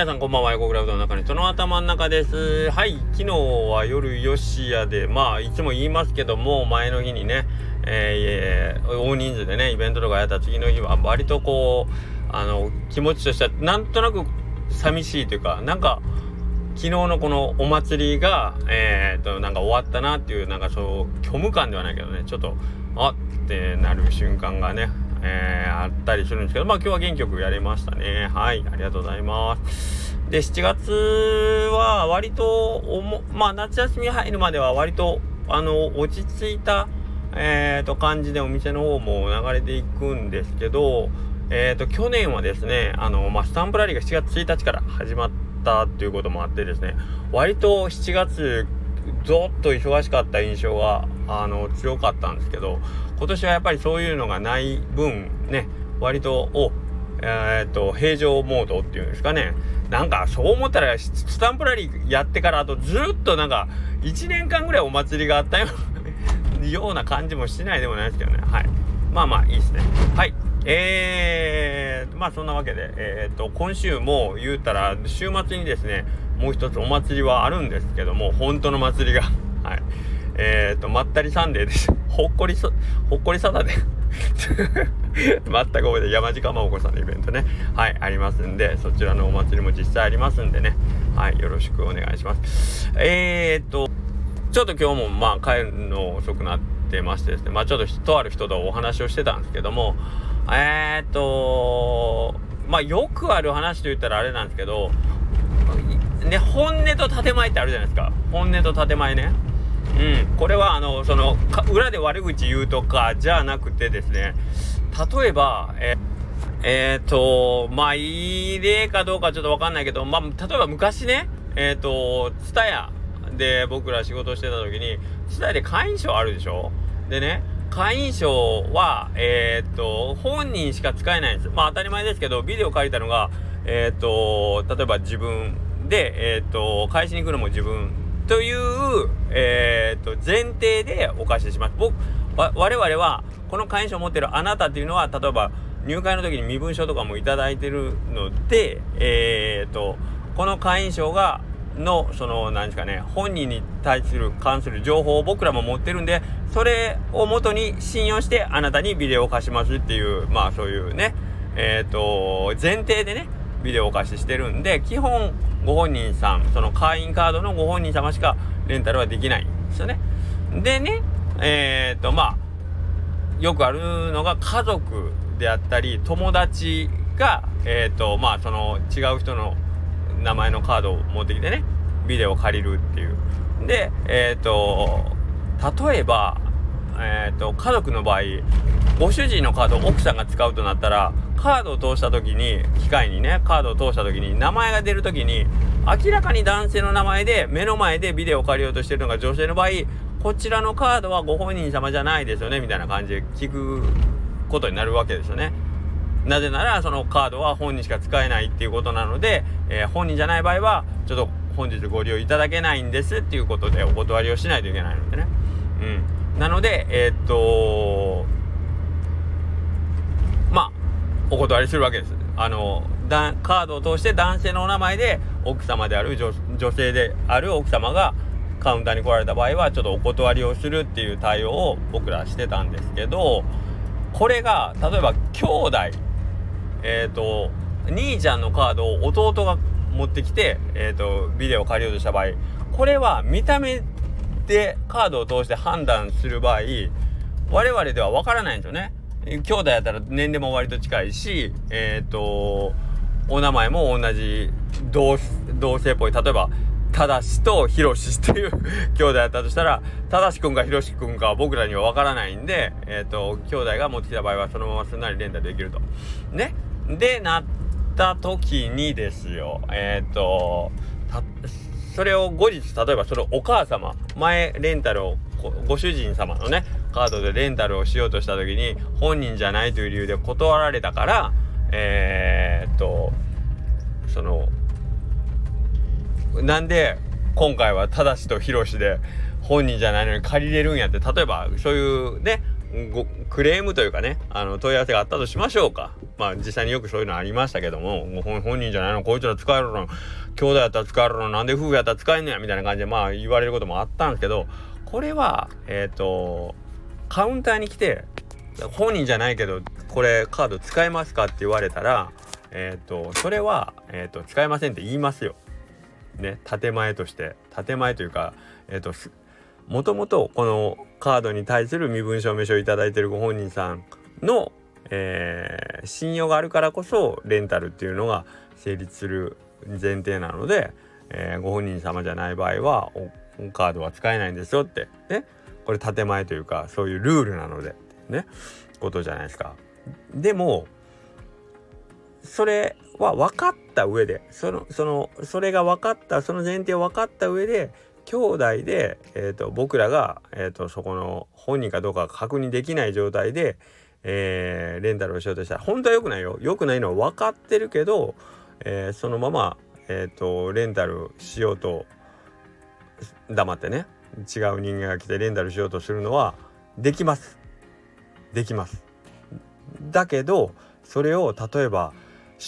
皆さんこんばんは、横クラウドの中にその頭の中です。はい、昨日は夜吉屋で、まあ、いつも言いますけども、前の日にね、えー、大人数でね、イベントとかやった次の日は、割とこう、あの、気持ちとしては、なんとなく寂しいというか、なんか、昨日のこのお祭りが、えー、っと、なんか終わったなっていう、なんかそう、虚無感ではないけどね、ちょっと、あってなる瞬間がね、えー、あったりするんですけど、まあ今日は元気よくやれましたね。はい、ありがとうございます。で、7月は割とおも、まあ夏休み入るまでは割と、あの、落ち着いた、えー、と、感じでお店の方も流れていくんですけど、えー、と、去年はですね、あの、まあ、スタンプラリーが7月1日から始まったっていうこともあってですね、割と7月、ぞっと忙しかった印象が、あの、強かったんですけど、今年はやっぱりそういうのがない分ね割とおえー、っと平常モードっていうんですかね。なんかそう思ったらスタンプラリーやってからあとずっとなんか1年間ぐらいお祭りがあったよ ような感じもしないでもないですけどね。はい。まあまあいいですね。はい。えー、まあそんなわけでえー、っと今週も言うたら週末にですねもう一つお祭りはあるんですけども本当の祭りが。はい。えー、と、まったりサンデーです。ほっこりそ、ほっこりサタデー。まったこで山地かまおこさんのイベントね。はい、ありますんで、そちらのお祭りも実際ありますんでね。はい、よろしくお願いします。えーと、ちょっと今日もまあ帰るの遅くなってましてですね、まあちょっととある人とお話をしてたんですけども、えーと、まあよくある話と言ったらあれなんですけど、ね、本音と建前ってあるじゃないですか。本音と建前ね。うん、これはあのその裏で悪口言うとかじゃなくてですね。例えばええー、とまあいい例かどうかちょっとわかんないけどまあ例えば昔ねえっ、ー、と蔦屋で僕ら仕事してた時に蔦屋で会員証あるでしょ？でね会員証はえっ、ー、と本人しか使えないんです。まあ当たり前ですけどビデオ借りたのがえっ、と例えば自分でえっ、と返しに来るのも自分という、えー、と前提でお貸しします。僕我々はこの会員証を持ってるあなたっていうのは例えば入会の時に身分証とかも頂いてるので、えー、とこの会員証がのその何ですかね本人に対する関する情報を僕らも持ってるんでそれをもとに信用してあなたにビデオを貸しますっていうまあそういうねえっ、と前提でねビデオお貸ししてるんで基本ご本人さんその会員カードのご本人様しかレンタルはできないんですよね。でねえっ、とまあよくあるのが家族であったり友達がえっ、とまあその違う人の名前のカードを持ってきてねビデオを借りるっていう。でえっ、と例えばえーと、家族の場合ご主人のカードを奥さんが使うとなったらカードを通した時に機械にねカードを通した時に名前が出る時に明らかに男性の名前で目の前でビデオを借りようとしてるのが女性の場合こちらのカードはご本人様じゃないですよねみたいな感じで聞くことになるわけですよね。なぜならそのカードは本人しか使えないっていうことなので、えー、本人じゃない場合はちょっと本日ご利用いただけないんですっていうことでお断りをしないといけないのでね。うんなので、えー、っと、お断りするわけです。あの、だカードを通して男性のお名前で奥様である女性である奥様がカウンターに来られた場合はちょっとお断りをするっていう対応を僕らしてたんですけどこれが例えば兄弟えっ、ー、と兄ちゃんのカードを弟が持ってきて、えーとビデオを借りようとした場合これは見た目でカードを通して判断する場合我々では分からないんですよね。兄弟やったら年齢も割と近いしえっ、ー、とお名前も同じ同同性っぽい例えばただしとひろしっていう 兄弟やったとしたらただしくんかひろしくんか僕らには分からないんでえっ、ー、と兄弟が持ってきた場合はそのまますんなり連打できると。ねでなった時にですよえっ、ー、とそれを後日例えばそのお母様前レンタルをご主人様のねカードでレンタルをしようとした時に本人じゃないという理由で断られたからえー、っとそのなんで今回は正しとひろしで本人じゃないのに借りれるんやって例えばそういうねクレームというかねあの問い合わせがあったとしましょうか。まあ実際によくそういうのありましたけどももう本人じゃないのこいつら使えるの兄弟やったら使えるのなんで夫婦やったら使えんねやみたいな感じでまあ言われることもあったんですけどこれはえっ、ー、とカウンターに来て本人じゃないけどこれカード使えますかって言われたらえっ、ー、とそれは、えーと、使えませんって言いますよ。ね建前として建前というかえっ、ー、ともともとこのカードに対する身分証明書を頂いてるご本人さんの、えー、信用があるからこそレンタルっていうのが成立する前提なので、えー、ご本人様じゃない場合はカードは使えないんですよってねこれ建前というかそういうルールなのでねことじゃないですか。でもそれは分かった上でそのそのそれが分かったその前提を分かった上で兄弟で、えーと、僕らが、えーと、そこの本人かどうか確認できない状態で、えー、レンタルをしようとした。ら本当は良くないよ。良くないのは分かってるけど、えー、そのまま、えーとレンタルしようと黙ってね。違う人間が来てレンタルしようとするのはできます。できます。だけどそれを例えば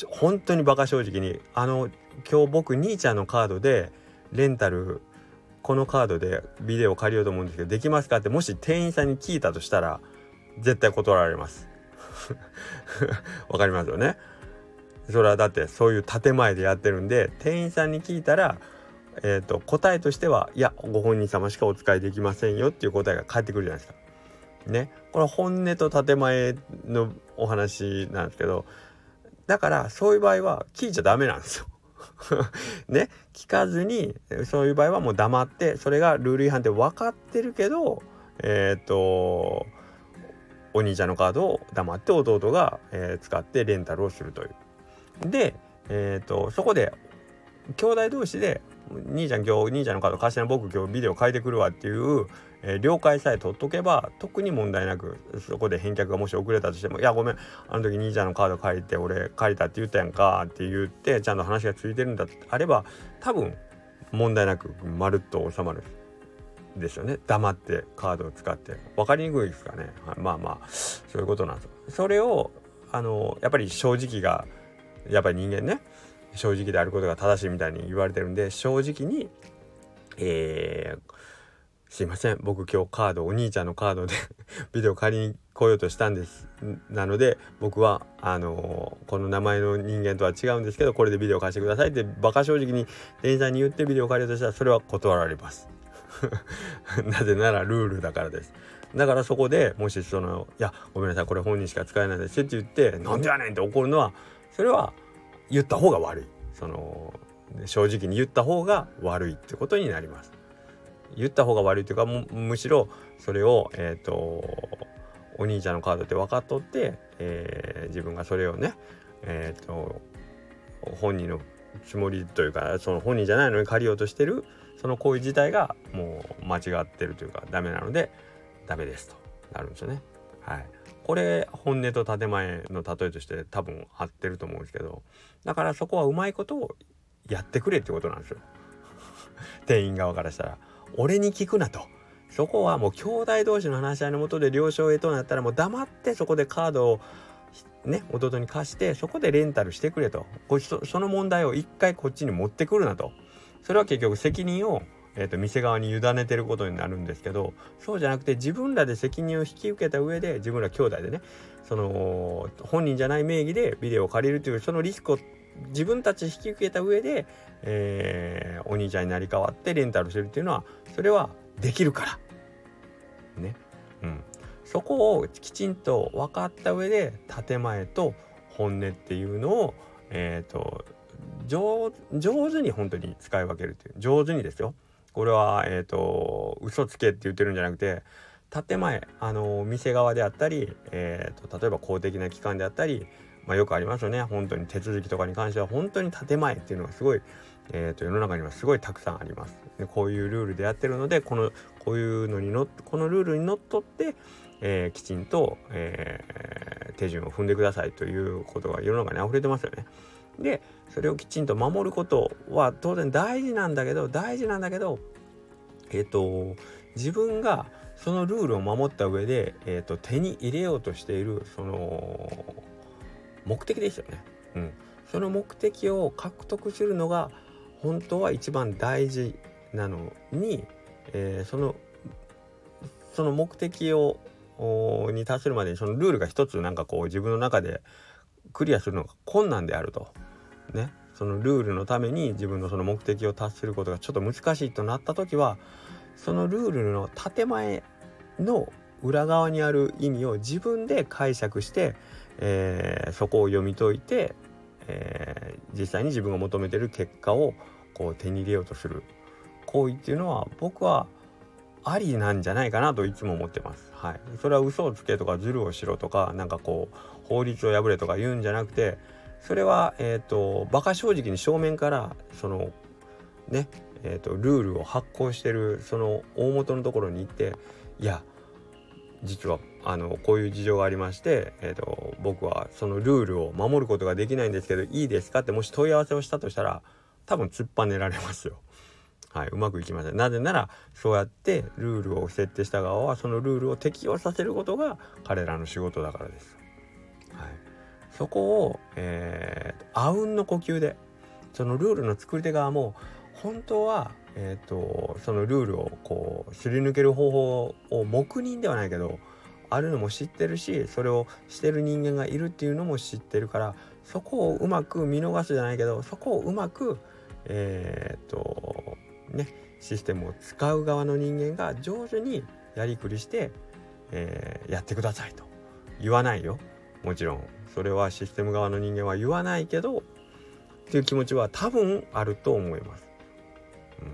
本当にバカ正直にあの今日僕兄ちゃんのカードでレンタルこのカードでビデオ借りようと思うんですけどできますかってもし店員さんに聞いたとしたら絶対断られます。わかりますよね。それはだってそういう建前でやってるんで店員さんに聞いたらえーと、答えとしてはいやご本人様しかお使いできませんよっていう答えが返ってくるじゃないですか。ねこれ本音と建前のお話なんですけどだからそういう場合は聞いちゃダメなんですよ。ね聞かずにそういう場合はもう黙ってそれがルール違反って分かってるけどえっ、ー、とお兄ちゃんのカードを黙って弟が、えー、使ってレンタルをするという。で、えーとそこで兄弟同士で兄ちゃん今日兄ちゃんのカード貸しな僕今日ビデオ変えてくるわっていう、えー、了解さえ取っとけば特に問題なくそこで返却がもし遅れたとしても「いやごめんあの時兄ちゃんのカード借りて俺借りたって言ったやんか」って言ってちゃんと話がついてるんだってあれば多分問題なくまるっと収まる。ですよね。黙ってカードを使って。分かりにくいですかね、まあまあそういうことなんですそれをあのやっぱり正直がやっぱり人間ね。正直であることが正しいみたいに言われてるんで正直にえー、すいません。僕今日カードお兄ちゃんのカードで ビデオ借りに来ようとしたんです。なので僕はあのー、この名前の人間とは違うんですけどこれでビデオ貸してくださいってバカ正直に店員さんに言ってビデオ借りようとしたらそれは断られます。なぜならルールだからです。だからそこでもしその「いやごめんなさいこれ本人しか使えないです」って言って「なんでやねん!」って怒るのはそれは言った方が悪い。その正直に言った方が悪いってことになります。言った方が悪いというかむしろそれをえっ、ー、とお兄ちゃんのカードって分かっとって、えー、自分がそれをねえっ、ー、と本人のつもりというかその本人じゃないのに借りようとしてるその行為自体がもう間違ってるというかダメなのでダメですと。なるんですよね。はい、これ本音と建前の例えとして多分合ってると思うんですけどだからそこはうまいことをやってくれってことなんですよ。店員側からしたら。俺に聞くなと。そこはもう兄弟同士の話し合いのもとで了承へとなったらもう黙ってそこでカードをね弟に貸してそこでレンタルしてくれと。その問題を一回こっちに持ってくるなと。それは結局責任をえーと、店側に委ねてることになるんですけどそうじゃなくて自分らで責任を引き受けた上で自分ら兄弟でねその本人じゃない名義でビデオを借りるというそのリスクを自分たち引き受けた上で、えー、お兄ちゃんになり変わってレンタルするっていうのはそれはできるから。ね。うん。そこをきちんと分かった上で建前と本音っていうのをえっ、ー、と上手に本当に使い分けるっていう上手にですよ。これはえっ、ー、と嘘つけって言ってるんじゃなくて建前あの店側であったり、えーと、例えば公的な機関であったり、まあ、よくありますよね本当に手続きとかに関しては本当に建前っていうのがすごい、えーと、世の中にはすごいたくさんあります。でこういうルールでやってるのでこのこういうのにのこのルールにのっとって、えー、きちんと、え、手順を踏んでくださいということが世の中に溢れてますよね。でそれをきちんと守ることは当然大事なんだけど大事なんだけどえっ、と自分がそのルールを守った上で、えーと、手に入れようとしているその目的ですよね。うん、その目的を獲得するのが本当は一番大事なのに、えー、そのその目的をに達するまでにそのルールが一つなんかこう自分の中でクリアするのが困難であると。ね。そのルールのために自分のその目的を達することがちょっと難しいとなった時はそのルールの建前の裏側にある意味を自分で解釈して、えー、そこを読み解いて、えー、実際に自分が求めてる結果をこう手に入れようとする行為っていうのは僕はありなんじゃないかなといつも思ってます。はい、それは嘘をつけとかズルをしろとかなんかこう法律を破れとか言うんじゃなくてそれはえっ、ー、と馬鹿正直に正面からそのねえーと、ルールを発行してるその大元のところに行っていや実はあのこういう事情がありまして、えーと、僕はそのルールを守ることができないんですけどいいですかってもし問い合わせをしたとしたら多分突っぱねられますよ。はい、うまくいきません。なぜならそうやってルールを設定した側はそのルールを適用させることが彼らの仕事だからです。はい、そこを、えー、あうんの呼吸でそのルールの作り手側も本当は、えーと、そのルールをこうすり抜ける方法を黙認ではないけどあるのも知ってるしそれをしてる人間がいるっていうのも知ってるからそこをうまく見逃すじゃないけどそこをうまくえっ、とねシステムを使う側の人間が上手にやりくりして、えー、やってくださいと言わないよ。もちろんそれはシステム側の人間は言わないけどっていう気持ちは多分あると思います。うん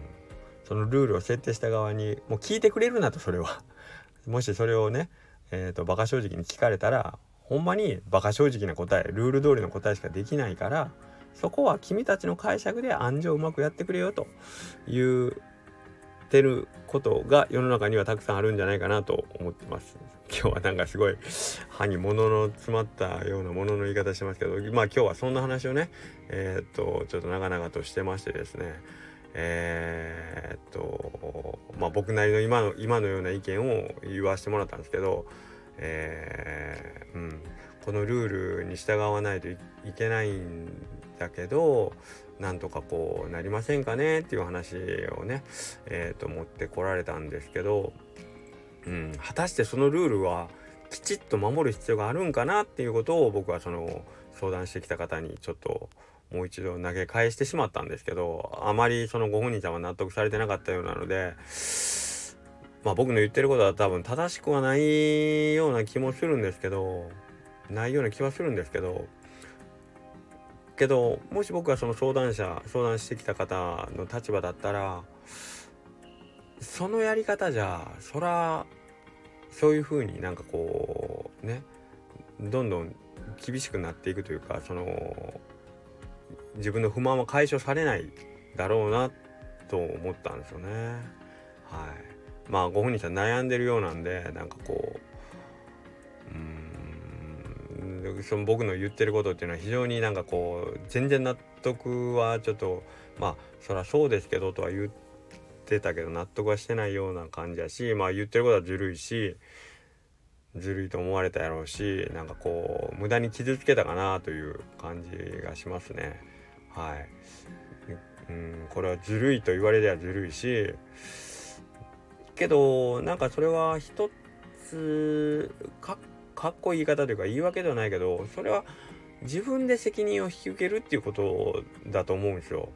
そのルールを設定した側にもう聞いてくれるなとそれは もしそれをねえーと、バカ正直に聞かれたらほんまにバカ正直な答えルール通りの答えしかできないからそこは君たちの解釈で暗示をうまくやってくれよと言ってることが世の中にはたくさんあるんじゃないかなと思ってます。今日はなんかすごい歯に物の詰まったようなものの言い方してますけどまあ今日はそんな話をねえっ、とちょっと長々としてましてですね。えー、っとまあ僕なりの今の今のような意見を言わせてもらったんですけど、えー、うん、このルールに従わないといけないんだけどなんとかこうなりませんかねっていう話をね、えー、と持ってこられたんですけど、うん、果たしてそのルールはきちっと守る必要があるんかなっていうことを僕はその相談してきた方にちょっともう一度投げ返してしまったんですけどあまりそのご本人さんは納得されてなかったようなので まあ僕の言ってることは多分正しくはないような気もするんですけどないような気はするんですけどけどもし僕がその相談者相談してきた方の立場だったらそのやり方じゃそらそういうふうになんかこうねどんどん厳しくなっていくというかその自分の不満は解消されないだろうなと思ったんですよね。はい、まあご本人さん悩んでるようなんでなんかこううんその僕の言ってることっていうのは非常になんかこう全然納得はちょっとまあそりゃそうですけどとは言ってたけど納得はしてないような感じやしまあ言ってることはずるいしずるいと思われたやろうしなんかこう無駄に傷つけたかなという感じがしますね。はい、うん、これはずるいと言われりゃずるいしけどなんかそれは一つかかっこいい言い方というか言い訳ではないけどそれは自分で責任を引き受けるっていうことだと思うんですよ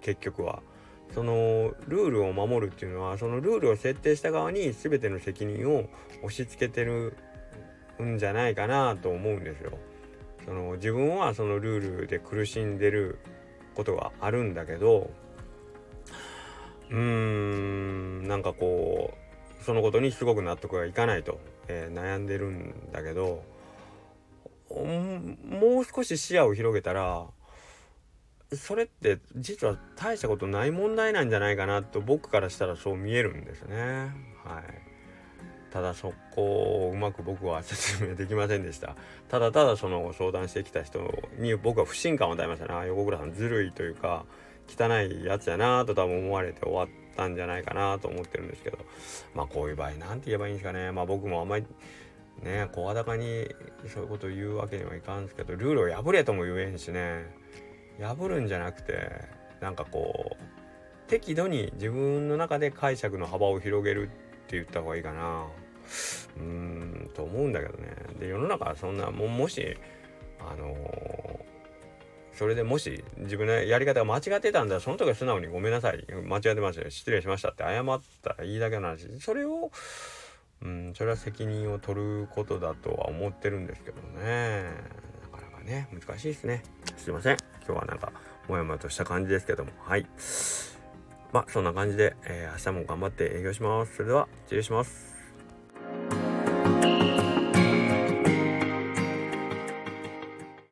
結局は。そのルールを守るっていうのはそのルールを設定した側に全ての責任を押し付けてるんじゃないかなと思うんですよ。その自分はそのルールで苦しんでることがあるんだけどうーんなんかこうそのことにすごく納得がいかないと、えー、悩んでるんだけどもう少し視野を広げたらそれって実は大したことない問題なんじゃないかなと僕からしたらそう見えるんですね。はい、ただそこをうまく僕は説明できませんでした。ただただその相談してきた人に僕は不信感を与えましたね。横倉さんずるいというか汚いやつやなと多分思われて終わったんじゃないかなと思ってるんですけどまあこういう場合何て言えばいいんですかねまあ僕もあんまりね声高にそういうことを言うわけにはいかんですけどルールを破れとも言えんしね破るんじゃなくてなんかこう適度に自分の中で解釈の幅を広げるって言った方がいいかな。うーんと思うんだけどね。で世の中はそんなももしあのー、それでもし自分のやり方が間違ってたんだその時は素直にごめんなさい。間違ってました失礼しましたって謝ったらいいだけの話。それをうんそれは責任を取ることだとは思ってるんですけどね。なかなかね難しいですね。すいません。今日はなんかもやもやとした感じですけども。はい。まあそんな感じで、えー、明日も頑張って営業します。それでは失礼します。